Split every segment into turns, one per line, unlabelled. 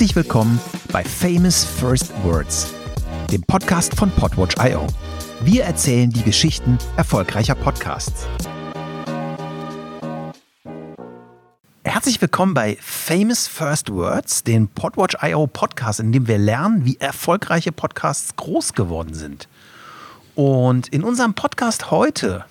Herzlich willkommen bei Famous First Words, dem Podcast von Podwatch.io. Wir erzählen die Geschichten erfolgreicher Podcasts. Herzlich willkommen bei Famous First Words, dem Podwatch.io Podcast, in dem wir lernen, wie erfolgreiche Podcasts groß geworden sind. Und in unserem Podcast heute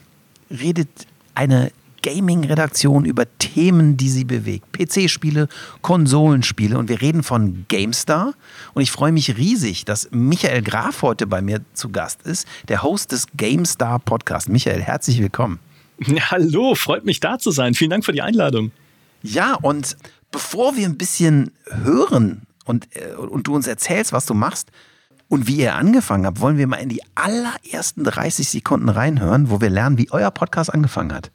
redet eine Gaming-Redaktion über Themen, die sie bewegt. PC-Spiele, Konsolenspiele und wir reden von GameStar. Und ich freue mich riesig, dass Michael Graf heute bei mir zu Gast ist, der Host des GameStar Podcasts. Michael, herzlich willkommen.
Ja, hallo, freut mich da zu sein. Vielen Dank für die Einladung.
Ja, und bevor wir ein bisschen hören und, äh, und du uns erzählst, was du machst, und wie ihr angefangen habt, wollen wir mal in die allerersten 30 Sekunden reinhören, wo wir lernen, wie euer Podcast angefangen hat.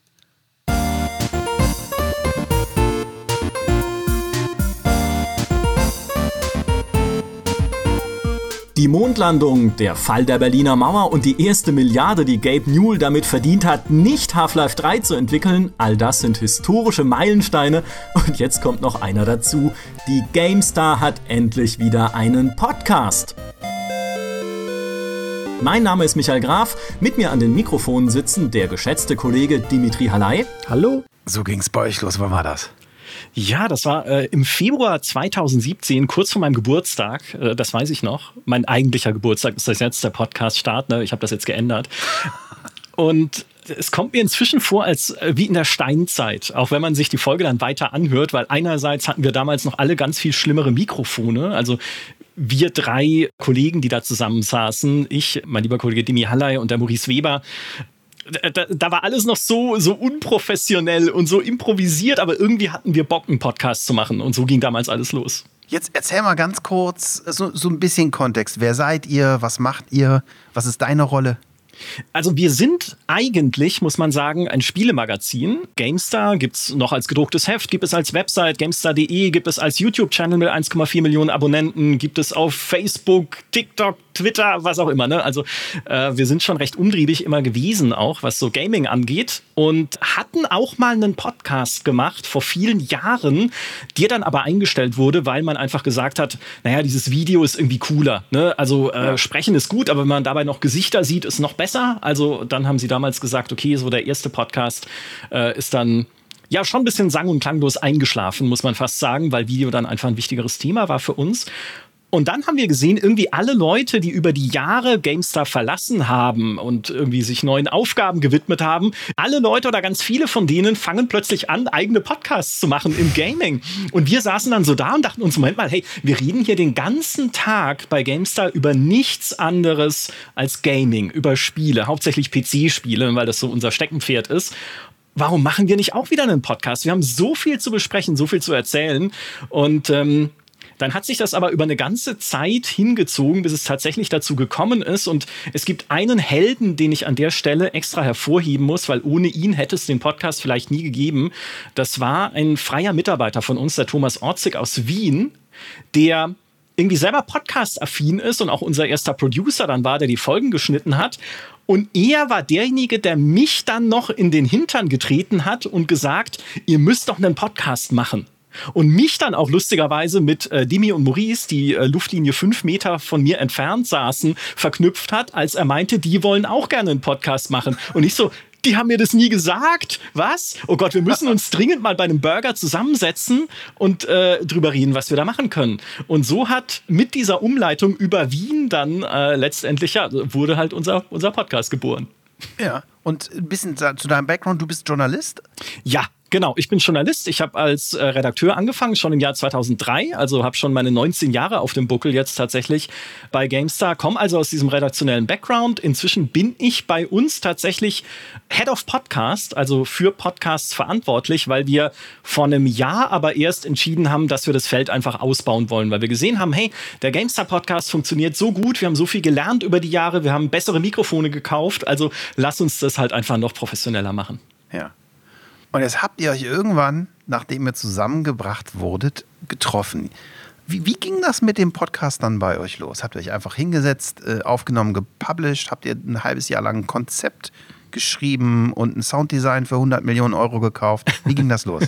Die Mondlandung, der Fall der Berliner Mauer und die erste Milliarde, die Gabe Newell damit verdient hat, nicht Half-Life 3 zu entwickeln, all das sind historische Meilensteine. Und jetzt kommt noch einer dazu. Die GameStar hat endlich wieder einen Podcast. Mein Name ist Michael Graf. Mit mir an den Mikrofonen sitzen der geschätzte Kollege Dimitri Halay.
Hallo. So ging's bei euch los. Wann war das?
Ja, das war äh, im Februar 2017, kurz vor meinem Geburtstag. Äh, das weiß ich noch. Mein eigentlicher Geburtstag ist das jetzt der Podcast-Start. Ne? Ich habe das jetzt geändert. Und es kommt mir inzwischen vor, als äh, wie in der Steinzeit, auch wenn man sich die Folge dann weiter anhört, weil einerseits hatten wir damals noch alle ganz viel schlimmere Mikrofone. Also wir drei Kollegen, die da zusammensaßen, ich, mein lieber Kollege Dimi Halley und der Maurice Weber, da, da, war alles noch so, so unprofessionell und so improvisiert, aber irgendwie hatten wir Bock, einen Podcast zu machen und so ging damals alles los.
Jetzt erzähl mal ganz kurz so, so ein bisschen Kontext. Wer seid ihr? Was macht ihr? Was ist deine Rolle?
Also wir sind eigentlich, muss man sagen, ein Spielemagazin. GameStar gibt es noch als gedrucktes Heft, gibt es als Website, GameStar.de, gibt es als YouTube-Channel mit 1,4 Millionen Abonnenten, gibt es auf Facebook, TikTok, Twitter, was auch immer. Ne? Also äh, wir sind schon recht umtriebig immer gewesen, auch was so Gaming angeht. Und hatten auch mal einen Podcast gemacht vor vielen Jahren, der dann aber eingestellt wurde, weil man einfach gesagt hat, naja, dieses Video ist irgendwie cooler. Ne? Also äh, ja. sprechen ist gut, aber wenn man dabei noch Gesichter sieht, ist noch besser. Also dann haben sie damals gesagt, okay, so der erste Podcast äh, ist dann ja schon ein bisschen sang- und klanglos eingeschlafen, muss man fast sagen, weil Video dann einfach ein wichtigeres Thema war für uns. Und dann haben wir gesehen, irgendwie alle Leute, die über die Jahre GameStar verlassen haben und irgendwie sich neuen Aufgaben gewidmet haben, alle Leute oder ganz viele von denen fangen plötzlich an, eigene Podcasts zu machen im Gaming. Und wir saßen dann so da und dachten uns, Moment mal, hey, wir reden hier den ganzen Tag bei GameStar über nichts anderes als Gaming, über Spiele, hauptsächlich PC-Spiele, weil das so unser Steckenpferd ist warum machen wir nicht auch wieder einen Podcast? Wir haben so viel zu besprechen, so viel zu erzählen. Und ähm, dann hat sich das aber über eine ganze Zeit hingezogen, bis es tatsächlich dazu gekommen ist. Und es gibt einen Helden, den ich an der Stelle extra hervorheben muss, weil ohne ihn hätte es den Podcast vielleicht nie gegeben. Das war ein freier Mitarbeiter von uns, der Thomas Orzig aus Wien, der irgendwie selber Podcast-affin ist und auch unser erster Producer dann war, der die Folgen geschnitten hat. Und er war derjenige, der mich dann noch in den Hintern getreten hat und gesagt, ihr müsst doch einen Podcast machen und mich dann auch lustigerweise mit äh, Dimi und Maurice, die äh, Luftlinie fünf Meter von mir entfernt saßen, verknüpft hat, als er meinte, die wollen auch gerne einen Podcast machen. Und ich so, die haben mir das nie gesagt. Was? Oh Gott, wir müssen uns dringend mal bei einem Burger zusammensetzen und äh, drüber reden, was wir da machen können. Und so hat mit dieser Umleitung über Wien dann äh, letztendlich, ja, wurde halt unser, unser Podcast geboren.
Ja, und ein bisschen zu deinem Background, du bist Journalist?
Ja, Genau, ich bin Journalist. Ich habe als äh, Redakteur angefangen, schon im Jahr 2003. Also habe schon meine 19 Jahre auf dem Buckel jetzt tatsächlich bei GameStar. Komme also aus diesem redaktionellen Background. Inzwischen bin ich bei uns tatsächlich Head of Podcast, also für Podcasts verantwortlich, weil wir vor einem Jahr aber erst entschieden haben, dass wir das Feld einfach ausbauen wollen, weil wir gesehen haben, hey, der GameStar Podcast funktioniert so gut, wir haben so viel gelernt über die Jahre, wir haben bessere Mikrofone gekauft, also lass uns das halt einfach noch professioneller machen.
Ja. Und jetzt habt ihr euch irgendwann, nachdem ihr zusammengebracht wurdet, getroffen. Wie, wie, ging das mit dem Podcast dann bei euch los? Habt ihr euch einfach hingesetzt, äh, aufgenommen, gepublished? Habt ihr ein halbes Jahr lang ein Konzept geschrieben und ein Sounddesign für 100 Millionen Euro gekauft. Wie ging das los?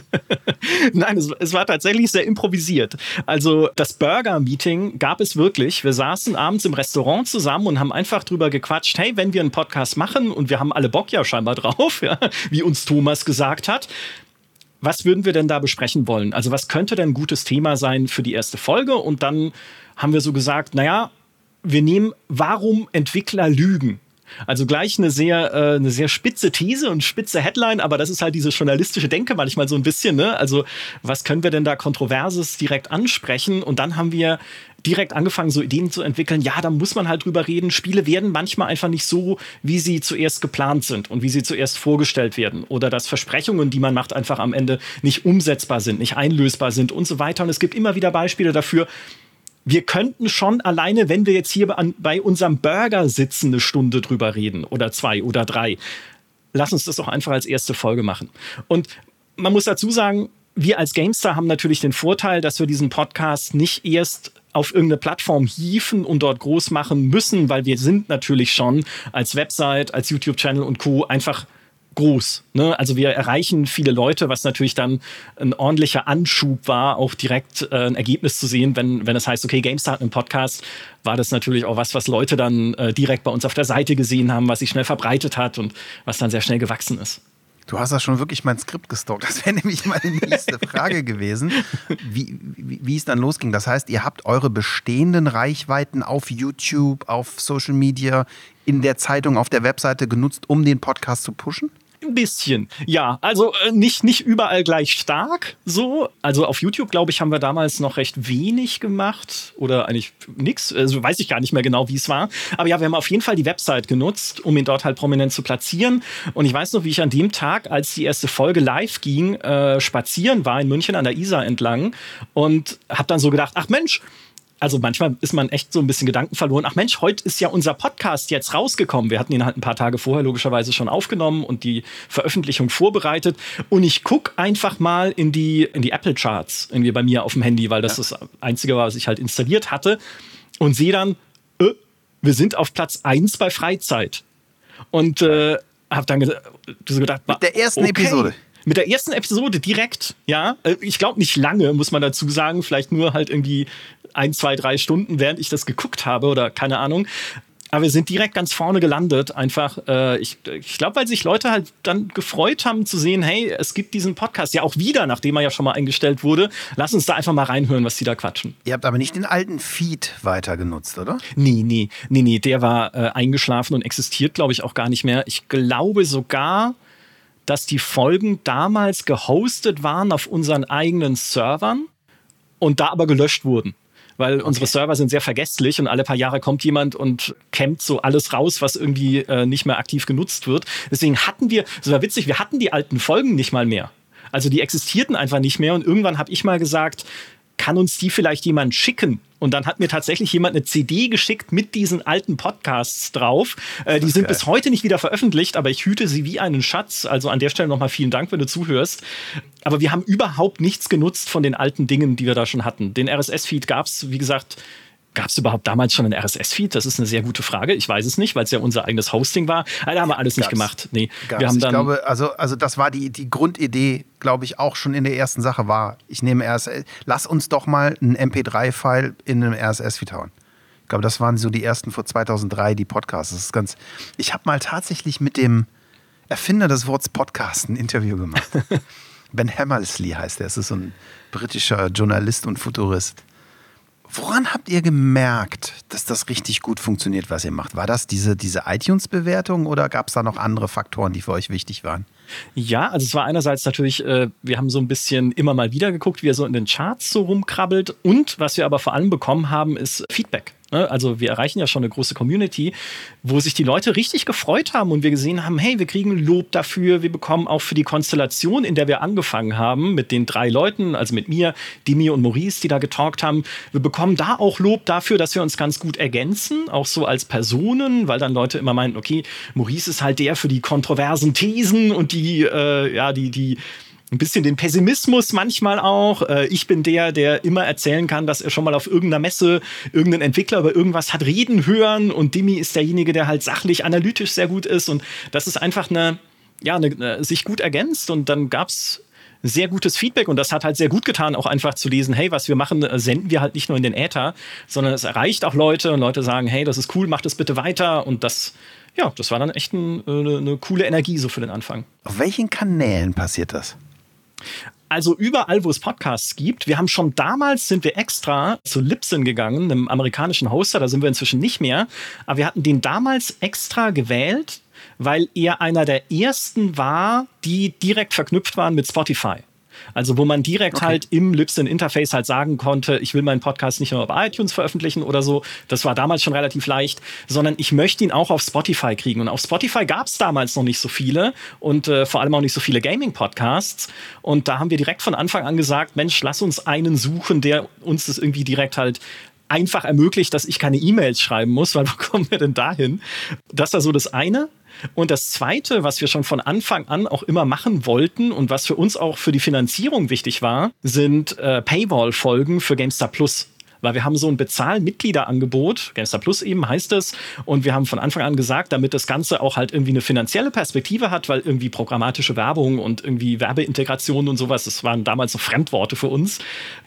Nein, es, es, war tatsächlich sehr improvisiert. Also das Burger-Meeting gab es wirklich. Wir saßen abends im Restaurant zusammen und haben einfach drüber gequatscht, hey, wenn wir einen Podcast machen und wir haben alle Bock ja scheinbar drauf, ja, wie uns Thomas gesagt hat, was würden wir denn da besprechen wollen? Also was könnte denn ein gutes Thema sein für die erste Folge? Und dann haben wir so gesagt, naja, wir nehmen, warum Entwickler lügen. Also gleich eine sehr, äh, eine sehr spitze These und spitze Headline, aber das ist halt diese journalistische Denke manchmal so ein bisschen. Ne? Also was können wir denn da Kontroverses direkt ansprechen? Und dann haben wir direkt angefangen, so Ideen zu entwickeln. Ja, da muss man halt drüber reden. Spiele werden manchmal einfach nicht so, wie sie zuerst geplant sind und wie sie zuerst vorgestellt werden. Oder dass Versprechungen, die man macht, einfach am Ende nicht umsetzbar sind, nicht einlösbar sind und so weiter. Und es gibt immer wieder Beispiele dafür, wir könnten schon alleine, wenn wir jetzt hier an, bei unserem Burger sitzen, eine Stunde drüber reden oder zwei oder drei. Lass uns das doch einfach als erste Folge machen. Und man muss dazu sagen, wir als GameStar haben natürlich den Vorteil, dass wir diesen Podcast nicht erst auf irgendeine Plattform hieven und dort groß machen müssen, weil wir sind natürlich schon als Website, als YouTube-Channel und Co. einfach groß. Ne? Also wir erreichen viele Leute, was natürlich dann ein ordentlicher Anschub war, auch direkt äh, ein Ergebnis zu sehen, wenn, wenn es heißt, okay, GameStar hat einen Podcast, war das natürlich auch was, was Leute dann äh, direkt bei uns auf der Seite gesehen haben, was sich schnell verbreitet hat und was dann sehr schnell gewachsen ist.
Du hast da schon wirklich mein Skript gestalkt. Das wäre nämlich meine nächste Frage gewesen, wie, wie, wie, es dann losging. Das heißt, ihr habt eure bestehenden Reichweiten auf YouTube, auf Social Media, in der Zeitung, auf der Webseite genutzt, um den Podcast zu pushen?
Ein bisschen, ja. Also äh, nicht, nicht überall gleich stark so. Also auf YouTube, glaube ich, haben wir damals noch recht wenig gemacht oder eigentlich nichts. Also weiß ich gar nicht mehr genau, wie es war. Aber ja, wir haben auf jeden Fall die Website genutzt, um ihn dort halt prominent zu platzieren. Und ich weiß noch, wie ich an dem Tag, als die erste Folge live ging, äh, spazieren war in München an der Isar entlang und habe dann so gedacht, ach Mensch, also manchmal ist man echt so ein bisschen Gedanken verloren. Ach Mensch, heute ist ja unser Podcast jetzt rausgekommen. Wir hatten ihn halt ein paar Tage vorher logischerweise schon aufgenommen und die Veröffentlichung vorbereitet. Und ich gucke einfach mal in die, in die Apple Charts irgendwie bei mir auf dem Handy, weil das ja. das Einzige war, was ich halt installiert hatte. Und sehe dann, äh, wir sind auf Platz 1 bei Freizeit. Und äh, habe dann so gedacht,
mit der ersten okay. Episode.
Mit der ersten Episode direkt, ja. Äh, ich glaube nicht lange, muss man dazu sagen. Vielleicht nur halt irgendwie ein, zwei, drei Stunden, während ich das geguckt habe oder keine Ahnung. Aber wir sind direkt ganz vorne gelandet. Einfach, äh, ich, ich glaube, weil sich Leute halt dann gefreut haben zu sehen, hey, es gibt diesen Podcast ja auch wieder, nachdem er ja schon mal eingestellt wurde. Lass uns da einfach mal reinhören, was die da quatschen.
Ihr habt aber nicht den alten Feed weiter genutzt, oder?
Nee, nee, nee, nee. Der war äh, eingeschlafen und existiert, glaube ich, auch gar nicht mehr. Ich glaube sogar, dass die Folgen damals gehostet waren auf unseren eigenen Servern und da aber gelöscht wurden weil unsere Server sind sehr vergesslich und alle paar Jahre kommt jemand und kämmt so alles raus, was irgendwie äh, nicht mehr aktiv genutzt wird. Deswegen hatten wir, das war witzig, wir hatten die alten Folgen nicht mal mehr. Also die existierten einfach nicht mehr und irgendwann habe ich mal gesagt, kann uns die vielleicht jemand schicken? Und dann hat mir tatsächlich jemand eine CD geschickt mit diesen alten Podcasts drauf. Äh, die sind geil. bis heute nicht wieder veröffentlicht, aber ich hüte sie wie einen Schatz. Also an der Stelle nochmal vielen Dank, wenn du zuhörst. Aber wir haben überhaupt nichts genutzt von den alten Dingen, die wir da schon hatten. Den RSS-Feed gab es, wie gesagt, Gab es überhaupt damals schon einen RSS-Feed? Das ist eine sehr gute Frage. Ich weiß es nicht, weil es ja unser eigenes Hosting war. Also, da haben wir alles Gab's. nicht gemacht. Nee,
Gab's. wir haben dann ich glaube, also, also das war die, die Grundidee, glaube ich, auch schon in der ersten Sache war. Ich nehme RSS, lass uns doch mal einen MP3-File in einem RSS-Feed hauen. Ich glaube, das waren so die ersten vor 2003, die Podcasts. Das ist ganz. Ich habe mal tatsächlich mit dem Erfinder des Wortes Podcast ein Interview gemacht. ben Hammersley heißt er. Es ist so ein britischer Journalist und Futurist. Woran habt ihr gemerkt, dass das richtig gut funktioniert, was ihr macht? War das diese, diese iTunes-Bewertung oder gab es da noch andere Faktoren, die für euch wichtig waren?
Ja, also es war einerseits natürlich, äh, wir haben so ein bisschen immer mal wieder geguckt, wie er so in den Charts so rumkrabbelt. Und was wir aber vor allem bekommen haben, ist Feedback. Ne? Also wir erreichen ja schon eine große Community, wo sich die Leute richtig gefreut haben und wir gesehen haben, hey, wir kriegen Lob dafür, wir bekommen auch für die Konstellation, in der wir angefangen haben, mit den drei Leuten, also mit mir, Dimi und Maurice, die da getalkt haben, wir bekommen da auch Lob dafür, dass wir uns ganz gut ergänzen, auch so als Personen, weil dann Leute immer meinten, okay, Maurice ist halt der für die kontroversen Thesen und die, äh, ja, die, die ein bisschen den Pessimismus manchmal auch. Äh, ich bin der, der immer erzählen kann, dass er schon mal auf irgendeiner Messe irgendeinen Entwickler über irgendwas hat reden hören und Dimi ist derjenige, der halt sachlich, analytisch sehr gut ist und das ist einfach eine, ja, eine, eine, sich gut ergänzt und dann gab es sehr gutes Feedback und das hat halt sehr gut getan, auch einfach zu lesen, hey, was wir machen, äh, senden wir halt nicht nur in den Äther, sondern es erreicht auch Leute und Leute sagen, hey, das ist cool, macht es bitte weiter und das, ja, das war dann echt ein, eine, eine coole Energie so für den Anfang.
Auf welchen Kanälen passiert das?
Also überall, wo es Podcasts gibt. Wir haben schon damals sind wir extra zu Libsyn gegangen, einem amerikanischen Hoster. Da sind wir inzwischen nicht mehr. Aber wir hatten den damals extra gewählt, weil er einer der ersten war, die direkt verknüpft waren mit Spotify. Also wo man direkt okay. halt im Libsyn-Interface halt sagen konnte, ich will meinen Podcast nicht nur auf iTunes veröffentlichen oder so, das war damals schon relativ leicht, sondern ich möchte ihn auch auf Spotify kriegen. Und auf Spotify gab es damals noch nicht so viele und äh, vor allem auch nicht so viele Gaming-Podcasts. Und da haben wir direkt von Anfang an gesagt, Mensch, lass uns einen suchen, der uns das irgendwie direkt halt einfach ermöglicht, dass ich keine E-Mails schreiben muss, weil wo kommen wir denn dahin? Das war so das eine. Und das Zweite, was wir schon von Anfang an auch immer machen wollten und was für uns auch für die Finanzierung wichtig war, sind äh, Paywall-Folgen für GameStar Plus weil wir haben so ein Bezahl-Mitgliederangebot, GameStar Plus eben heißt es, und wir haben von Anfang an gesagt, damit das Ganze auch halt irgendwie eine finanzielle Perspektive hat, weil irgendwie programmatische Werbung und irgendwie Werbeintegration und sowas, das waren damals so Fremdworte für uns.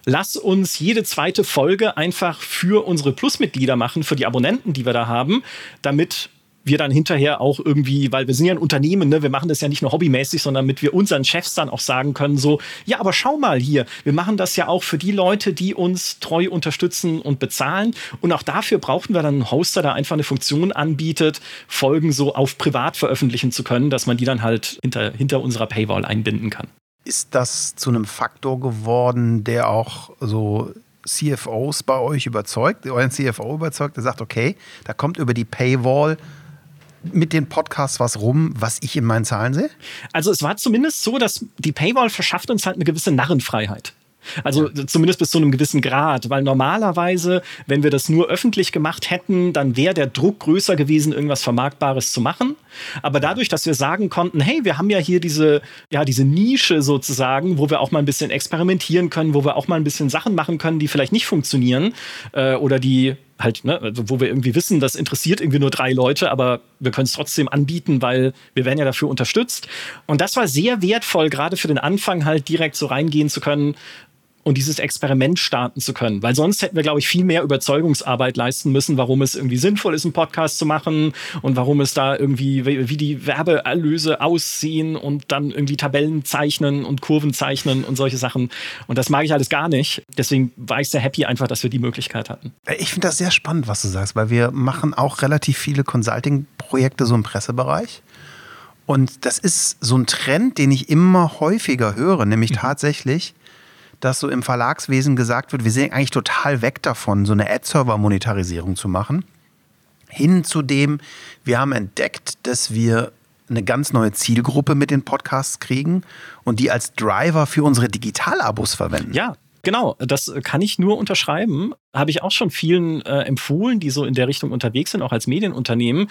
Lass uns jede zweite Folge einfach für unsere Plus-Mitglieder machen, für die Abonnenten, die wir da haben, damit wir dann hinterher auch irgendwie, weil wir sind ja ein Unternehmen, ne, wir machen das ja nicht nur hobbymäßig, sondern damit wir unseren Chefs dann auch sagen können, so, ja, aber schau mal hier, wir machen das ja auch für die Leute, die uns treu unterstützen und bezahlen. Und auch dafür brauchen wir dann einen Hoster, der einfach eine Funktion anbietet, Folgen so auf privat veröffentlichen zu können, dass man die dann halt hinter, hinter unserer Paywall einbinden kann.
Ist das zu einem Faktor geworden, der auch so CFOs bei euch überzeugt, euren CFO überzeugt, der sagt, okay, da kommt über die Paywall mit den Podcasts was rum, was ich in meinen Zahlen sehe?
Also es war zumindest so, dass die Paywall verschafft uns halt eine gewisse Narrenfreiheit. Also zumindest bis zu einem gewissen Grad, weil normalerweise, wenn wir das nur öffentlich gemacht hätten, dann wäre der Druck größer gewesen, irgendwas Vermarktbares zu machen. Aber dadurch, dass wir sagen konnten, hey, wir haben ja hier diese, ja, diese Nische sozusagen, wo wir auch mal ein bisschen experimentieren können, wo wir auch mal ein bisschen Sachen machen können, die vielleicht nicht funktionieren äh, oder die halt, ne, also wo wir irgendwie wissen, das interessiert irgendwie nur drei Leute, aber wir können es trotzdem anbieten, weil wir werden ja dafür unterstützt. Und das war sehr wertvoll, gerade für den Anfang halt direkt so reingehen zu können und dieses Experiment starten zu können. Weil sonst hätten wir, glaube ich, viel mehr Überzeugungsarbeit leisten müssen, warum es irgendwie sinnvoll ist, einen Podcast zu machen und warum es da irgendwie, wie die Werbeerlöse aussehen und dann irgendwie Tabellen zeichnen und Kurven zeichnen und solche Sachen. Und das mag ich alles gar nicht. Deswegen war ich sehr happy einfach, dass wir die Möglichkeit hatten.
Ich finde das sehr spannend, was du sagst, weil wir machen auch relativ viele Consulting-Projekte so im Pressebereich. Und das ist so ein Trend, den ich immer häufiger höre, nämlich mhm. tatsächlich, dass so im Verlagswesen gesagt wird, wir sind eigentlich total weg davon, so eine Ad-Server-Monetarisierung zu machen. Hin zu dem, wir haben entdeckt, dass wir eine ganz neue Zielgruppe mit den Podcasts kriegen und die als Driver für unsere Digitalabos verwenden.
Ja, Genau, das kann ich nur unterschreiben. Habe ich auch schon vielen äh, empfohlen, die so in der Richtung unterwegs sind, auch als Medienunternehmen,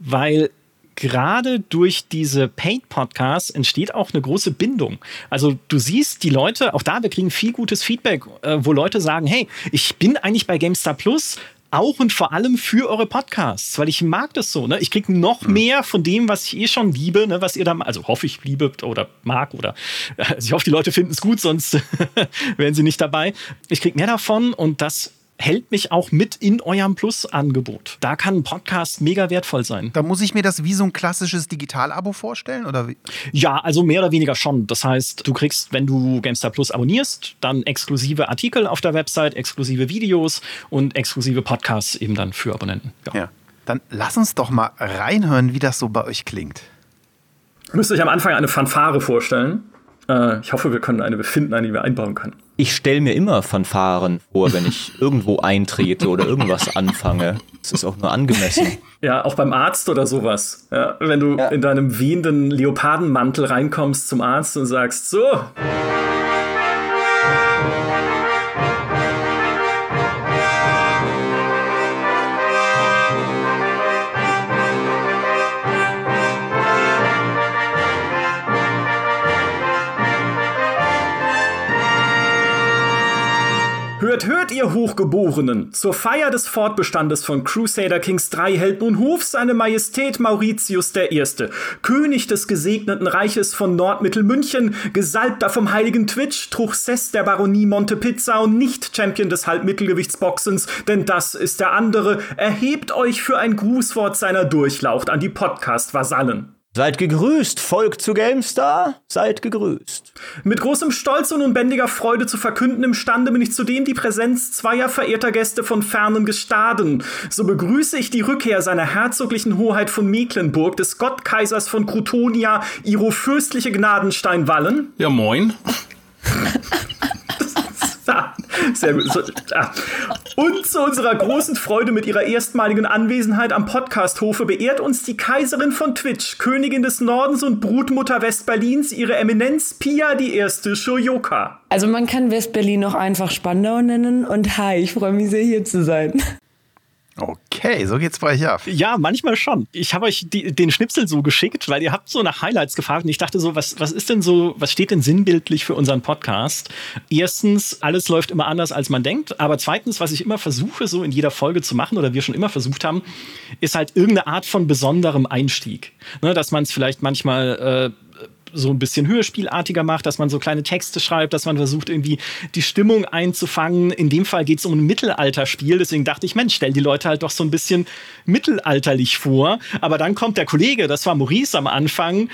weil gerade durch diese Paid-Podcasts entsteht auch eine große Bindung. Also du siehst die Leute, auch da, wir kriegen viel gutes Feedback, äh, wo Leute sagen, hey, ich bin eigentlich bei GameStar Plus, auch und vor allem für eure Podcasts, weil ich mag das so. Ne? Ich kriege noch mhm. mehr von dem, was ich eh schon liebe, ne? was ihr da, also hoffe ich liebe oder mag oder also ich hoffe, die Leute finden es gut, sonst wären sie nicht dabei. Ich kriege mehr davon und das hält mich auch mit in eurem Plus-Angebot. Da kann ein Podcast mega wertvoll sein.
Da muss ich mir das wie so ein klassisches Digital-Abo vorstellen? Oder wie?
Ja, also mehr oder weniger schon. Das heißt, du kriegst, wenn du GameStar Plus abonnierst, dann exklusive Artikel auf der Website, exklusive Videos und exklusive Podcasts eben dann für Abonnenten.
Ja. ja. Dann lass uns doch mal reinhören, wie das so bei euch klingt.
Müsst euch am Anfang eine Fanfare vorstellen. Äh, ich hoffe, wir können eine befinden, eine, die wir einbauen können.
Ich stelle mir immer Fanfaren vor, wenn ich irgendwo eintrete oder irgendwas anfange. Das ist auch nur angemessen.
Ja, auch beim Arzt oder sowas. Ja, wenn du ja. in deinem wehenden Leopardenmantel reinkommst zum Arzt und sagst, so. Hört, hört, ihr Hochgeborenen! Zur Feier des Fortbestandes von Crusader Kings 3 hält nun Hof seine Majestät Mauritius I., König des gesegneten Reiches von Nordmittelmünchen, Gesalbter vom heiligen Twitch, Truchsess der Baronie Montepizza und nicht Champion des Halbmittelgewichtsboxens, denn das ist der andere, erhebt euch für ein Grußwort seiner Durchlaucht an die Podcast-Vasallen.
Seid gegrüßt, Volk zu GameStar, seid gegrüßt.
Mit großem Stolz und unbändiger Freude zu verkünden imstande bin ich zudem die Präsenz zweier verehrter Gäste von fernen Gestaden. So begrüße ich die Rückkehr seiner herzoglichen Hoheit von Mecklenburg, des Gottkaisers von Krutonia, ihro fürstliche Gnadensteinwallen.
Ja, moin.
Sehr gut. So, ah. Und zu unserer großen Freude mit ihrer erstmaligen Anwesenheit am Podcasthofe beehrt uns die Kaiserin von Twitch, Königin des Nordens und Brutmutter Westberlins, ihre Eminenz Pia die erste Shoyoka.
Also man kann Westberlin noch einfach Spandau nennen und hi, ich freue mich sehr hier zu sein.
Okay, so geht's bei euch ab.
Ja, manchmal schon. Ich habe euch die, den Schnipsel so geschickt, weil ihr habt so nach Highlights gefragt und ich dachte so, was, was ist denn so, was steht denn sinnbildlich für unseren Podcast? Erstens, alles läuft immer anders, als man denkt. Aber zweitens, was ich immer versuche, so in jeder Folge zu machen oder wir schon immer versucht haben, ist halt irgendeine Art von besonderem Einstieg. Ne, dass man es vielleicht manchmal äh, so ein bisschen hörspielartiger macht, dass man so kleine Texte schreibt, dass man versucht, irgendwie die Stimmung einzufangen. In dem Fall geht es um ein Mittelalterspiel, deswegen dachte ich, Mensch, stell die Leute halt doch so ein bisschen mittelalterlich vor. Aber dann kommt der Kollege, das war Maurice am Anfang,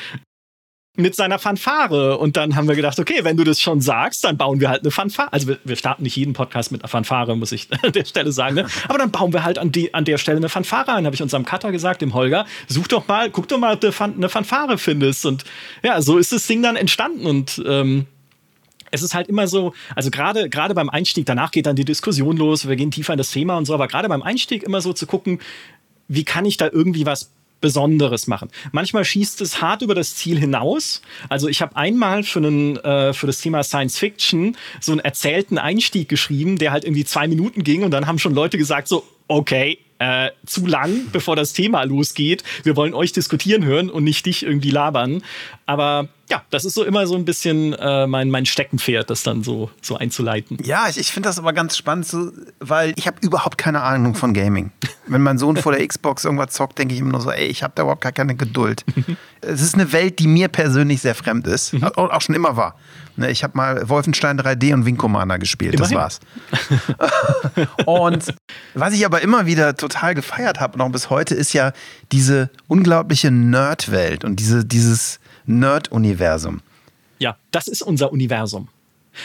mit seiner Fanfare. Und dann haben wir gedacht, okay, wenn du das schon sagst, dann bauen wir halt eine Fanfare. Also wir, wir starten nicht jeden Podcast mit einer Fanfare, muss ich an der Stelle sagen. Ne? Aber dann bauen wir halt an, die, an der Stelle eine Fanfare ein. Habe ich unserem Cutter gesagt, dem Holger, such doch mal, guck doch mal, ob du eine Fanfare findest. Und ja, so ist das Ding dann entstanden. Und ähm, es ist halt immer so, also gerade gerade beim Einstieg, danach geht dann die Diskussion los, wir gehen tiefer in das Thema und so, aber gerade beim Einstieg immer so zu gucken, wie kann ich da irgendwie was Besonderes machen. Manchmal schießt es hart über das Ziel hinaus. Also ich habe einmal für, einen, äh, für das Thema Science Fiction so einen erzählten Einstieg geschrieben, der halt irgendwie zwei Minuten ging und dann haben schon Leute gesagt so, okay, äh, zu lang, bevor das Thema losgeht. Wir wollen euch diskutieren hören und nicht dich irgendwie labern. Aber ja, das ist so immer so ein bisschen äh, mein, mein Steckenpferd, das dann so, so einzuleiten.
Ja, ich, ich finde das aber ganz spannend, so, weil ich habe überhaupt keine Ahnung von Gaming. Wenn mein Sohn vor der Xbox irgendwas zockt, denke ich immer nur so, ey, ich habe da überhaupt gar keine Geduld. es ist eine Welt, die mir persönlich sehr fremd ist, mhm. auch, auch schon immer war. Ne, ich habe mal Wolfenstein 3D und Wing Commander gespielt, Immerhin. das war's. und was ich aber immer wieder total gefeiert habe, noch bis heute, ist ja diese unglaubliche Nerd-Welt und diese, dieses Nerd-Universum.
Ja, das ist unser Universum.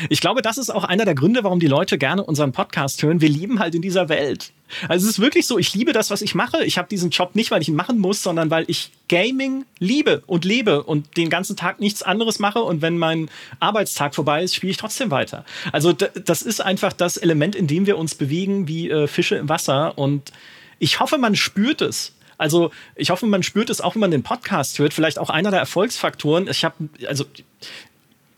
Ich glaube, das ist auch einer der Gründe, warum die Leute gerne unseren Podcast hören. Wir lieben halt in dieser Welt. Also es ist wirklich so, ich liebe das, was ich mache. Ich habe diesen Job nicht, weil ich ihn machen muss, sondern weil ich Gaming liebe und lebe und den ganzen Tag nichts anderes mache. Und wenn mein Arbeitstag vorbei ist, spiele ich trotzdem weiter. Also das ist einfach das Element, in dem wir uns bewegen wie äh, Fische im Wasser. Und ich hoffe, man spürt es. Also ich hoffe, man spürt es auch, wenn man den Podcast hört. Vielleicht auch einer der Erfolgsfaktoren. Ich habe, also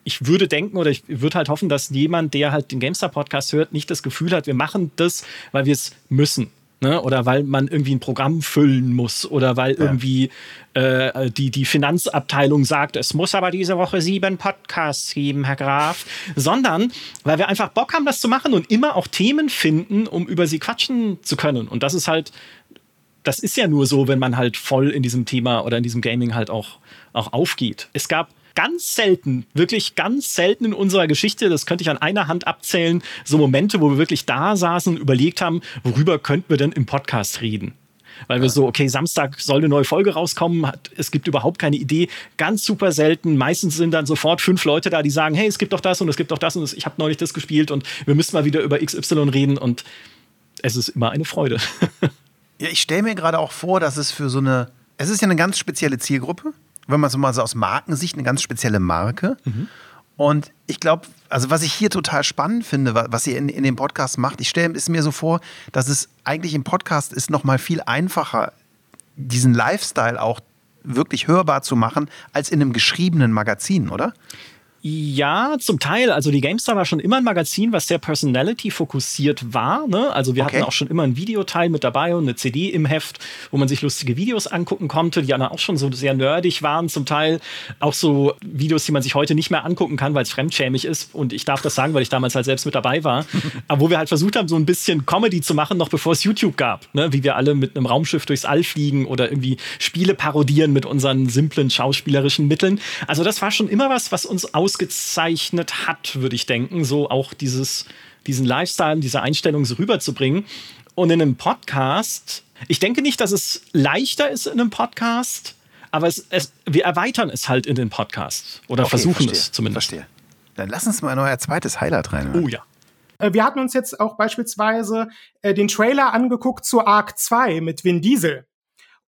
ich würde denken oder ich würde halt hoffen, dass jemand, der halt den GameStar-Podcast hört, nicht das Gefühl hat, wir machen das, weil wir es müssen. Ne? Oder weil man irgendwie ein Programm füllen muss oder weil ja. irgendwie äh, die, die Finanzabteilung sagt, es muss aber diese Woche sieben Podcasts geben, Herr Graf, sondern weil wir einfach Bock haben, das zu machen und immer auch Themen finden, um über sie quatschen zu können. Und das ist halt das ist ja nur so, wenn man halt voll in diesem Thema oder in diesem Gaming halt auch, auch aufgeht. Es gab ganz selten, wirklich ganz selten in unserer Geschichte, das könnte ich an einer Hand abzählen, so Momente, wo wir wirklich da saßen und überlegt haben, worüber könnten wir denn im Podcast reden? Weil wir so, okay, Samstag soll eine neue Folge rauskommen, es gibt überhaupt keine Idee, ganz super selten. Meistens sind dann sofort fünf Leute da, die sagen, hey, es gibt doch das und es gibt doch das und ich habe neulich das gespielt und wir müssen mal wieder über XY reden und es ist immer eine Freude.
Ja, ich stelle mir gerade auch vor, dass es für so eine, es ist ja eine ganz spezielle Zielgruppe, wenn man so mal so aus Markensicht eine ganz spezielle Marke. Mhm. Und ich glaube, also was ich hier total spannend finde, was ihr in, in dem Podcast macht, ich stelle es mir so vor, dass es eigentlich im Podcast ist noch mal viel einfacher, diesen Lifestyle auch wirklich hörbar zu machen, als in einem geschriebenen Magazin, oder?
Ja, zum Teil. Also die GameStar war schon immer ein Magazin, was sehr personality-fokussiert war. Ne? Also wir okay. hatten auch schon immer ein Videoteil mit dabei und eine CD im Heft, wo man sich lustige Videos angucken konnte, die dann auch schon so sehr nerdig waren. Zum Teil auch so Videos, die man sich heute nicht mehr angucken kann, weil es fremdschämig ist. Und ich darf das sagen, weil ich damals halt selbst mit dabei war. Aber wo wir halt versucht haben, so ein bisschen Comedy zu machen, noch bevor es YouTube gab. Ne? Wie wir alle mit einem Raumschiff durchs All fliegen oder irgendwie Spiele parodieren mit unseren simplen schauspielerischen Mitteln. Also das war schon immer was, was uns aus ausgezeichnet hat, würde ich denken, so auch dieses, diesen Lifestyle, diese Einstellung so rüberzubringen. Und in einem Podcast, ich denke nicht, dass es leichter ist in einem Podcast, aber es, es, wir erweitern es halt in den Podcast oder okay, versuchen verstehe, es zumindest.
Verstehe. Dann lass uns mal in euer zweites Highlight rein.
Oh ja.
Äh, wir hatten uns jetzt auch beispielsweise äh, den Trailer angeguckt zu Arc 2 mit Vin Diesel.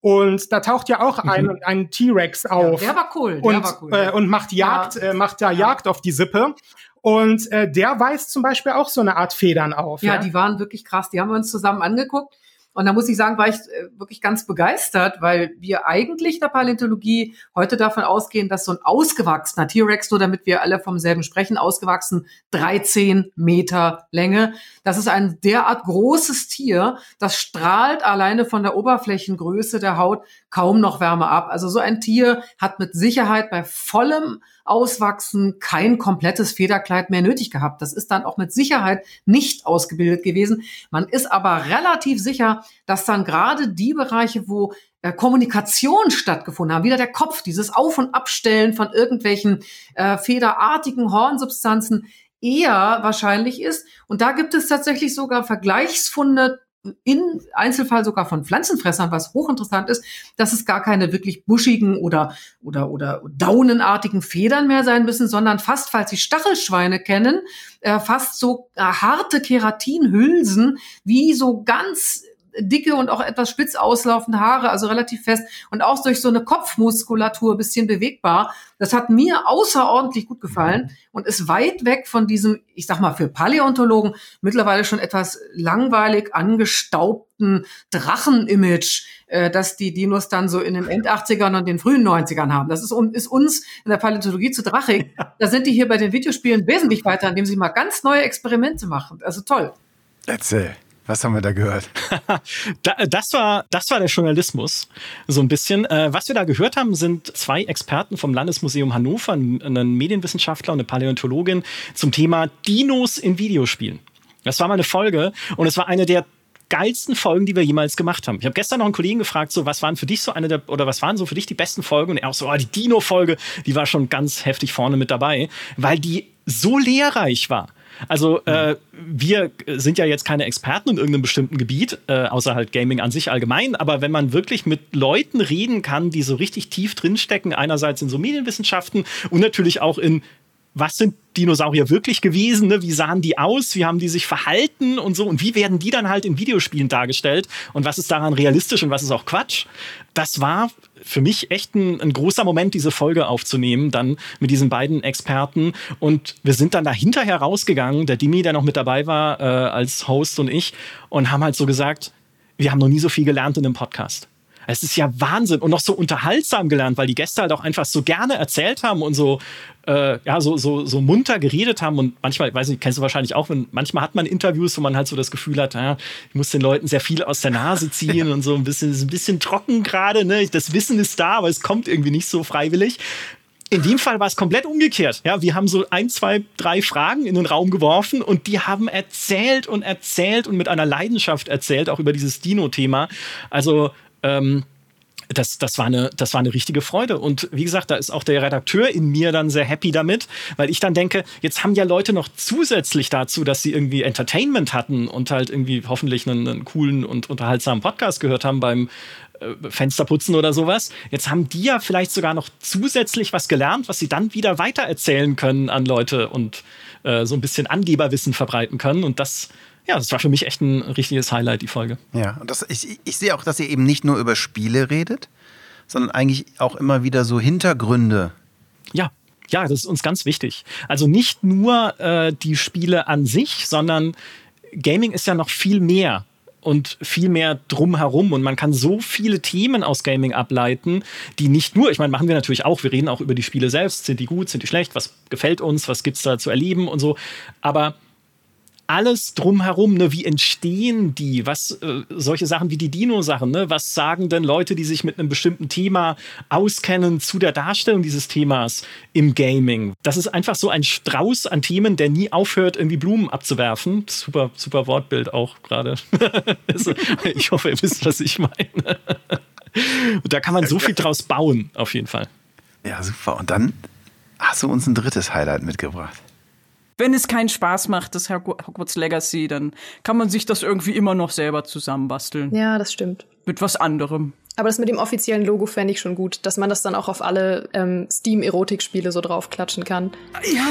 Und da taucht ja auch ein, mhm. ein T-Rex auf.
Ja, der war cool. Der
und,
war cool.
Äh, und macht Jagd, ja. äh, macht da Jagd auf die Sippe. Und äh, der weist zum Beispiel auch so eine Art Federn auf.
Ja, ja, die waren wirklich krass. Die haben wir uns zusammen angeguckt. Und da muss ich sagen, war ich äh, wirklich ganz begeistert, weil wir eigentlich der Paläontologie heute davon ausgehen, dass so ein ausgewachsener T-Rex, nur damit wir alle vom selben sprechen, ausgewachsen 13 Meter Länge. Das ist ein derart großes Tier, das strahlt alleine von der Oberflächengröße der Haut kaum noch Wärme ab. Also so ein Tier hat mit Sicherheit bei vollem Auswachsen kein komplettes Federkleid mehr nötig gehabt. Das ist dann auch mit Sicherheit nicht ausgebildet gewesen. Man ist aber relativ sicher, dass dann gerade die Bereiche, wo äh, Kommunikation stattgefunden haben, wieder der Kopf, dieses Auf- und Abstellen von irgendwelchen äh, federartigen Hornsubstanzen, eher wahrscheinlich ist. Und da gibt es tatsächlich sogar Vergleichsfunde in Einzelfall sogar von Pflanzenfressern, was hochinteressant ist, dass es gar keine wirklich buschigen oder, oder, oder daunenartigen Federn mehr sein müssen, sondern fast, falls Sie Stachelschweine kennen, äh, fast so äh, harte Keratinhülsen, wie so ganz dicke und auch etwas spitz auslaufende Haare, also relativ fest und auch durch so eine Kopfmuskulatur bisschen bewegbar. Das hat mir außerordentlich gut gefallen und ist weit weg von diesem, ich sag mal, für Paläontologen mittlerweile schon etwas langweilig angestaubten Drachen-Image, äh, das die Dinos dann so in den End-80ern und den frühen 90ern haben. Das ist, ist uns in der Paläontologie zu drachig. Da sind die hier bei den Videospielen wesentlich weiter, indem sie mal ganz neue Experimente machen. Also toll.
Erzähl. Was haben wir da gehört?
das, war, das war der Journalismus, so ein bisschen. Äh, was wir da gehört haben, sind zwei Experten vom Landesmuseum Hannover, ein Medienwissenschaftler und eine Paläontologin zum Thema Dinos in Videospielen. Das war mal eine Folge und es war eine der geilsten Folgen, die wir jemals gemacht haben. Ich habe gestern noch einen Kollegen gefragt, so was waren für dich so eine der oder was waren so für dich die besten Folgen? Und er auch so, oh, die Dino-Folge, die war schon ganz heftig vorne mit dabei, weil die so lehrreich war. Also äh, wir sind ja jetzt keine Experten in irgendeinem bestimmten Gebiet, äh, außer halt Gaming an sich allgemein. Aber wenn man wirklich mit Leuten reden kann, die so richtig tief drinstecken, einerseits in so Medienwissenschaften und natürlich auch in was sind Dinosaurier wirklich gewesen? Ne? Wie sahen die aus? Wie haben die sich verhalten und so? Und wie werden die dann halt in Videospielen dargestellt? Und was ist daran realistisch und was ist auch Quatsch? Das war für mich echt ein, ein großer Moment, diese Folge aufzunehmen, dann mit diesen beiden Experten. Und wir sind dann da hinterher rausgegangen, der Dimi, der noch mit dabei war, äh, als Host und ich, und haben halt so gesagt, wir haben noch nie so viel gelernt in einem Podcast. Es ist ja Wahnsinn und noch so unterhaltsam gelernt, weil die Gäste halt auch einfach so gerne erzählt haben und so, äh, ja, so, so, so munter geredet haben. Und manchmal, weiß nicht, kennst du wahrscheinlich auch, wenn manchmal hat man Interviews, wo man halt so das Gefühl hat, ja, ich muss den Leuten sehr viel aus der Nase ziehen und so ein bisschen, ist ein bisschen trocken gerade. Ne? Das Wissen ist da, aber es kommt irgendwie nicht so freiwillig. In dem Fall war es komplett umgekehrt. Ja, wir haben so ein, zwei, drei Fragen in den Raum geworfen und die haben erzählt und erzählt und mit einer Leidenschaft erzählt, auch über dieses Dino-Thema. Also ähm, das, das, war eine, das war eine richtige Freude. Und wie gesagt, da ist auch der Redakteur in mir dann sehr happy damit, weil ich dann denke, jetzt haben ja Leute noch zusätzlich dazu, dass sie irgendwie Entertainment hatten und halt irgendwie hoffentlich einen, einen coolen und unterhaltsamen Podcast gehört haben beim äh, Fensterputzen oder sowas. Jetzt haben die ja vielleicht sogar noch zusätzlich was gelernt, was sie dann wieder weitererzählen können an Leute und äh, so ein bisschen Angeberwissen verbreiten können. Und das ja, das war für mich echt ein richtiges Highlight, die Folge.
Ja, und das, ich, ich sehe auch, dass ihr eben nicht nur über Spiele redet, sondern eigentlich auch immer wieder so Hintergründe.
Ja, ja, das ist uns ganz wichtig. Also nicht nur äh, die Spiele an sich, sondern Gaming ist ja noch viel mehr und viel mehr drumherum. Und man kann so viele Themen aus Gaming ableiten, die nicht nur, ich meine, machen wir natürlich auch, wir reden auch über die Spiele selbst, sind die gut, sind die schlecht, was gefällt uns, was gibt es da zu erleben und so. Aber alles drumherum, ne, wie entstehen die, was äh, solche Sachen wie die Dino-Sachen, ne, was sagen denn Leute, die sich mit einem bestimmten Thema auskennen zu der Darstellung dieses Themas im Gaming? Das ist einfach so ein Strauß an Themen, der nie aufhört, irgendwie Blumen abzuwerfen. Super, super Wortbild auch gerade. ich hoffe, ihr wisst, was ich meine. da kann man so viel draus bauen, auf jeden Fall.
Ja, super. Und dann hast du uns ein drittes Highlight mitgebracht
wenn es keinen Spaß macht, das Hogwarts Legacy, dann kann man sich das irgendwie immer noch selber zusammenbasteln.
Ja, das stimmt.
Mit was anderem.
Aber das mit dem offiziellen Logo fände ich schon gut, dass man das dann auch auf alle ähm, Steam-Erotik-Spiele so draufklatschen kann.
Ja.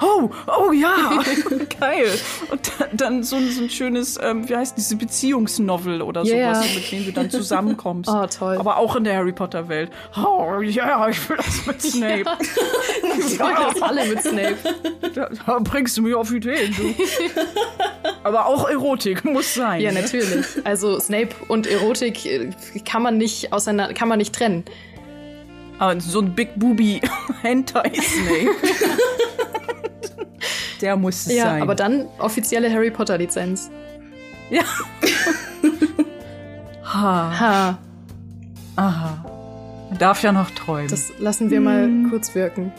oh, oh ja. Geil. Und dann so, so ein schönes, ähm, wie heißt diese Beziehungsnovel oder yeah. sowas, mit dem du dann zusammenkommst.
Oh, toll.
Aber auch in der Harry Potter-Welt. Oh, ja, ich will das mit Snape. Ja.
ich will das alle mit Snape.
Da, da bringst du mich auf Ideen, du. Aber auch Erotik muss sein.
Ja, ne? natürlich. Also Snape und Erotik kann man nicht auseinander, kann man nicht trennen.
Aber so ein Big Booby Hentai Snake. Der muss es
ja,
sein.
Ja, aber dann offizielle Harry Potter Lizenz.
Ja. ha.
Ha.
Aha. Darf ja noch träumen.
Das lassen wir mal hm. kurz wirken.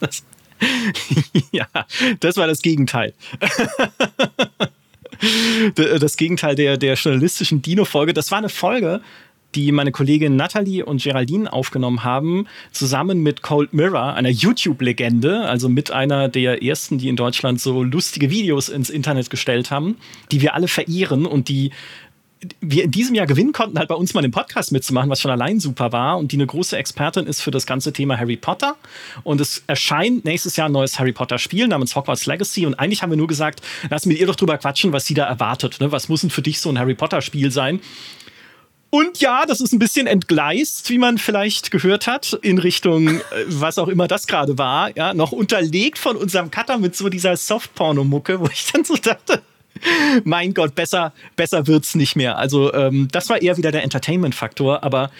das, ja, das war das Gegenteil. das Gegenteil der, der journalistischen Dino-Folge. Das war eine Folge, die meine Kollegin Natalie und Geraldine aufgenommen haben, zusammen mit Cold Mirror, einer YouTube-Legende, also mit einer der ersten, die in Deutschland so lustige Videos ins Internet gestellt haben, die wir alle verehren und die wir in diesem Jahr gewinnen konnten, halt bei uns mal den Podcast mitzumachen, was schon allein super war und die eine große Expertin ist für das ganze Thema Harry Potter. Und es erscheint nächstes Jahr ein neues Harry Potter Spiel namens Hogwarts Legacy. Und eigentlich haben wir nur gesagt, lass mit ihr doch drüber quatschen, was sie da erwartet. Ne? Was muss denn für dich so ein Harry Potter Spiel sein? Und ja, das ist ein bisschen entgleist, wie man vielleicht gehört hat, in Richtung, äh, was auch immer das gerade war, ja, noch unterlegt von unserem Cutter mit so dieser Softporno-Mucke, wo ich dann so dachte, mein Gott, besser, besser wird's nicht mehr. Also, ähm, das war eher wieder der Entertainment-Faktor, aber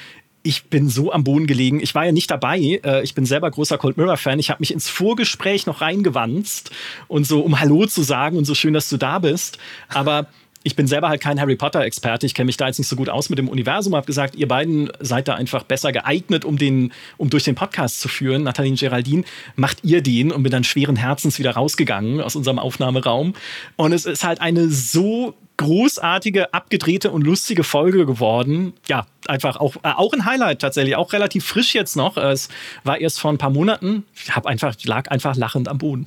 ich bin so am Boden gelegen. Ich war ja nicht dabei. Äh, ich bin selber großer Cold Mirror-Fan. Ich habe mich ins Vorgespräch noch reingewanzt und so, um Hallo zu sagen und so schön, dass du da bist. Aber ich bin selber halt kein Harry Potter-Experte. Ich kenne mich da jetzt nicht so gut aus mit dem Universum. Habe gesagt, ihr beiden seid da einfach besser geeignet, um den, um durch den Podcast zu führen. Nathalie und Geraldine, macht ihr den und bin dann schweren Herzens wieder rausgegangen aus unserem Aufnahmeraum. Und es ist halt eine so großartige, abgedrehte und lustige Folge geworden. Ja, einfach auch, äh, auch ein Highlight tatsächlich, auch relativ frisch jetzt noch. Es war erst vor ein paar Monaten. Ich hab einfach, lag einfach lachend am Boden.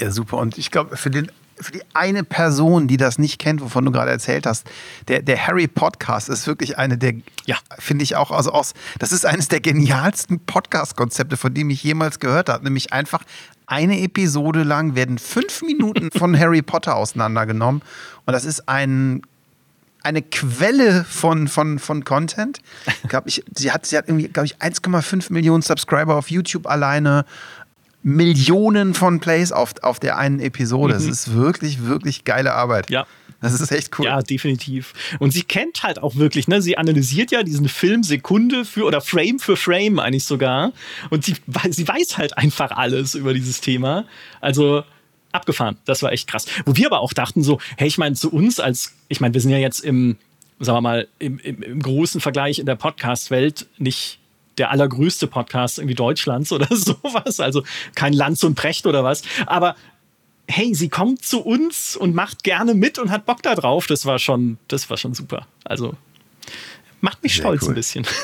Ja, super. Und ich glaube, für den für die eine Person, die das nicht kennt, wovon du gerade erzählt hast, der, der Harry Podcast ist wirklich eine der, ja, finde ich auch, also aus, das ist eines der genialsten Podcast-Konzepte, von dem ich jemals gehört habe. Nämlich einfach eine Episode lang werden fünf Minuten von Harry Potter auseinandergenommen. Und das ist ein eine Quelle von, von, von Content. Glaub ich, sie hat, sie hat irgendwie, glaube ich, 1,5 Millionen Subscriber auf YouTube alleine. Millionen von Plays auf, auf der einen Episode. Es mhm. ist wirklich, wirklich geile Arbeit.
Ja.
Das ist echt cool.
Ja, definitiv. Und sie kennt halt auch wirklich, ne? Sie analysiert ja diesen Film Sekunde für oder Frame für Frame eigentlich sogar. Und sie, sie weiß halt einfach alles über dieses Thema. Also abgefahren. Das war echt krass. Wo wir aber auch dachten so, hey, ich meine, zu uns als, ich meine, wir sind ja jetzt im, sagen wir mal, im, im, im großen Vergleich in der Podcast-Welt nicht der allergrößte Podcast irgendwie Deutschlands oder sowas. Also kein Lanz und Precht oder was. Aber hey, sie kommt zu uns und macht gerne mit und hat Bock da drauf. Das war schon, das war schon super. Also macht mich Sehr stolz cool. ein bisschen.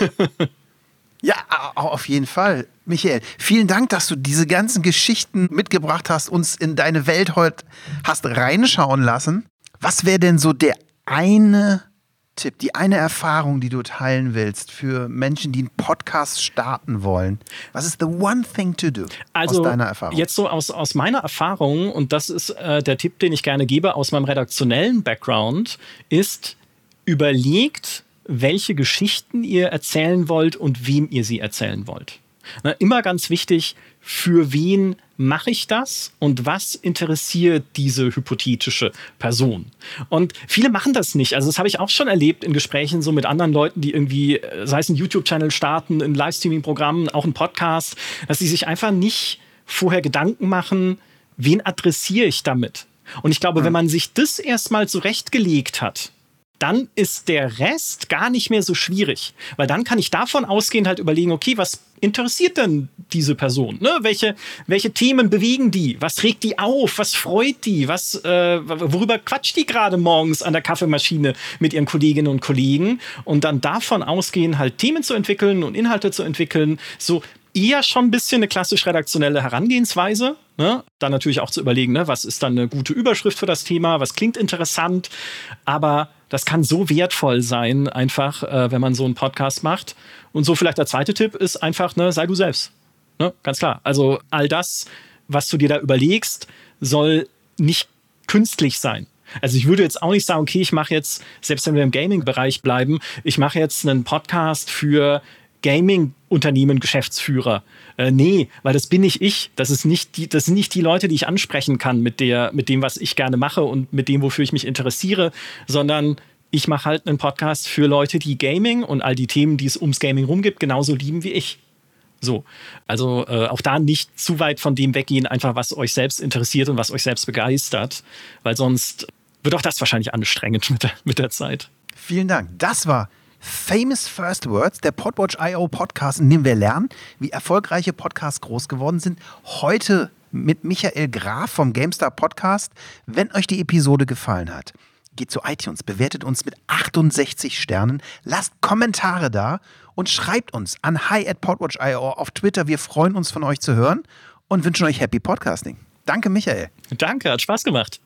Ja, auf jeden Fall. Michael, vielen Dank, dass du diese ganzen Geschichten mitgebracht hast, uns in deine Welt heute hast reinschauen lassen. Was wäre denn so der eine Tipp, die eine Erfahrung, die du teilen willst für Menschen, die einen Podcast starten wollen? Was ist the one thing to do
also,
aus deiner Erfahrung?
Jetzt so aus, aus meiner Erfahrung, und das ist äh, der Tipp, den ich gerne gebe aus meinem redaktionellen Background, ist überlegt, welche Geschichten ihr erzählen wollt und wem ihr sie erzählen wollt. Na, immer ganz wichtig, für wen mache ich das und was interessiert diese hypothetische Person? Und viele machen das nicht. Also das habe ich auch schon erlebt in Gesprächen so mit anderen Leuten, die irgendwie, äh, sei es ein YouTube-Channel starten, ein Livestreaming-Programm, auch ein Podcast, dass sie sich einfach nicht vorher Gedanken machen, wen adressiere ich damit? Und ich glaube, wenn man sich das erstmal zurechtgelegt hat, dann ist der Rest gar nicht mehr so schwierig. Weil dann kann ich davon ausgehend halt überlegen, okay, was interessiert denn diese Person? Ne? Welche, welche Themen bewegen die? Was regt die auf? Was freut die? Was, äh, worüber quatscht die gerade morgens an der Kaffeemaschine mit ihren Kolleginnen und Kollegen? Und dann davon ausgehend halt Themen zu entwickeln und Inhalte zu entwickeln, so eher schon ein bisschen eine klassisch redaktionelle Herangehensweise. Ne? Dann natürlich auch zu überlegen, ne, was ist dann eine gute Überschrift für das Thema, was klingt interessant, aber das kann so wertvoll sein, einfach, äh, wenn man so einen Podcast macht. Und so vielleicht der zweite Tipp ist einfach, ne, sei du selbst. Ne? Ganz klar. Also all das, was du dir da überlegst, soll nicht künstlich sein. Also ich würde jetzt auch nicht sagen, okay, ich mache jetzt, selbst wenn wir im Gaming-Bereich bleiben, ich mache jetzt einen Podcast für Gaming-Unternehmen Geschäftsführer. Äh, nee, weil das bin nicht ich. Das, ist nicht die, das sind nicht die Leute, die ich ansprechen kann mit, der, mit dem, was ich gerne mache und mit dem, wofür ich mich interessiere, sondern ich mache halt einen Podcast für Leute, die Gaming und all die Themen, die es ums Gaming rumgibt, genauso lieben wie ich. So, also äh, auch da nicht zu weit von dem weggehen, einfach was euch selbst interessiert und was euch selbst begeistert, weil sonst wird auch das wahrscheinlich anstrengend mit der, mit der Zeit.
Vielen Dank. Das war Famous First Words, der Podwatch.io Podcast, in dem wir lernen, wie erfolgreiche Podcasts groß geworden sind. Heute mit Michael Graf vom GameStar Podcast. Wenn euch die Episode gefallen hat, geht zu iTunes, bewertet uns mit 68 Sternen, lasst Kommentare da und schreibt uns an hi at podwatch.io auf Twitter. Wir freuen uns von euch zu hören und wünschen euch happy Podcasting. Danke, Michael.
Danke, hat Spaß gemacht.